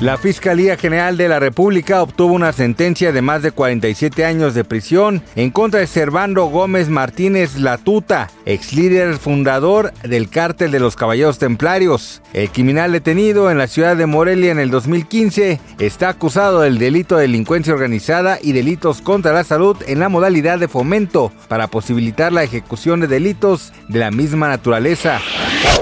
La Fiscalía General de la República obtuvo una sentencia de más de 47 años de prisión en contra de Servando Gómez Martínez Latuta, ex líder fundador del cártel de los Caballeros Templarios. El criminal detenido en la ciudad de Morelia en el 2015 está acusado del delito de delincuencia organizada y delitos contra la salud en la modalidad de fomento para posibilitar la ejecución de delitos de la misma naturaleza.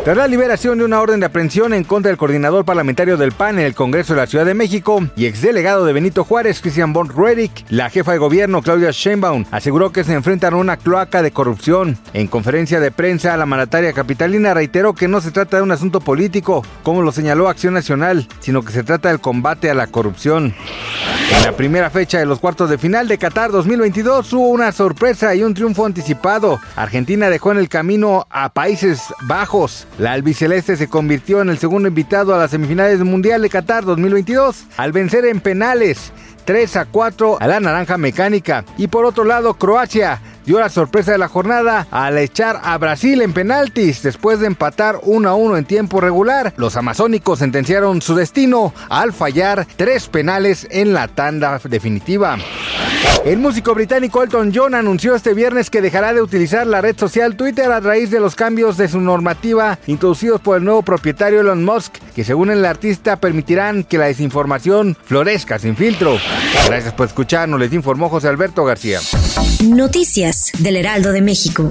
Tras la liberación de una orden de aprehensión en contra del coordinador parlamentario del PAN en el Congreso de la Ciudad de México y exdelegado de Benito Juárez, Christian von Redick, la jefa de gobierno, Claudia Sheinbaum, aseguró que se enfrentan a una cloaca de corrupción. En conferencia de prensa, la mandataria capitalina reiteró que no se trata de un asunto político, como lo señaló Acción Nacional, sino que se trata del combate a la corrupción. En la primera fecha de los cuartos de final de Qatar 2022 hubo una sorpresa y un triunfo anticipado. Argentina dejó en el camino a Países Bajos. La albiceleste se convirtió en el segundo invitado a las semifinales Mundial de Qatar 2022 al vencer en penales 3 a 4 a la naranja mecánica. Y por otro lado, Croacia dio la sorpresa de la jornada al echar a Brasil en penaltis después de empatar 1 a 1 en tiempo regular. Los amazónicos sentenciaron su destino al fallar tres penales en la tanda definitiva. El músico británico Elton John anunció este viernes que dejará de utilizar la red social Twitter a raíz de los cambios de su normativa introducidos por el nuevo propietario Elon Musk, que según el artista permitirán que la desinformación florezca sin filtro. Gracias por escucharnos, les informó José Alberto García. Noticias del Heraldo de México.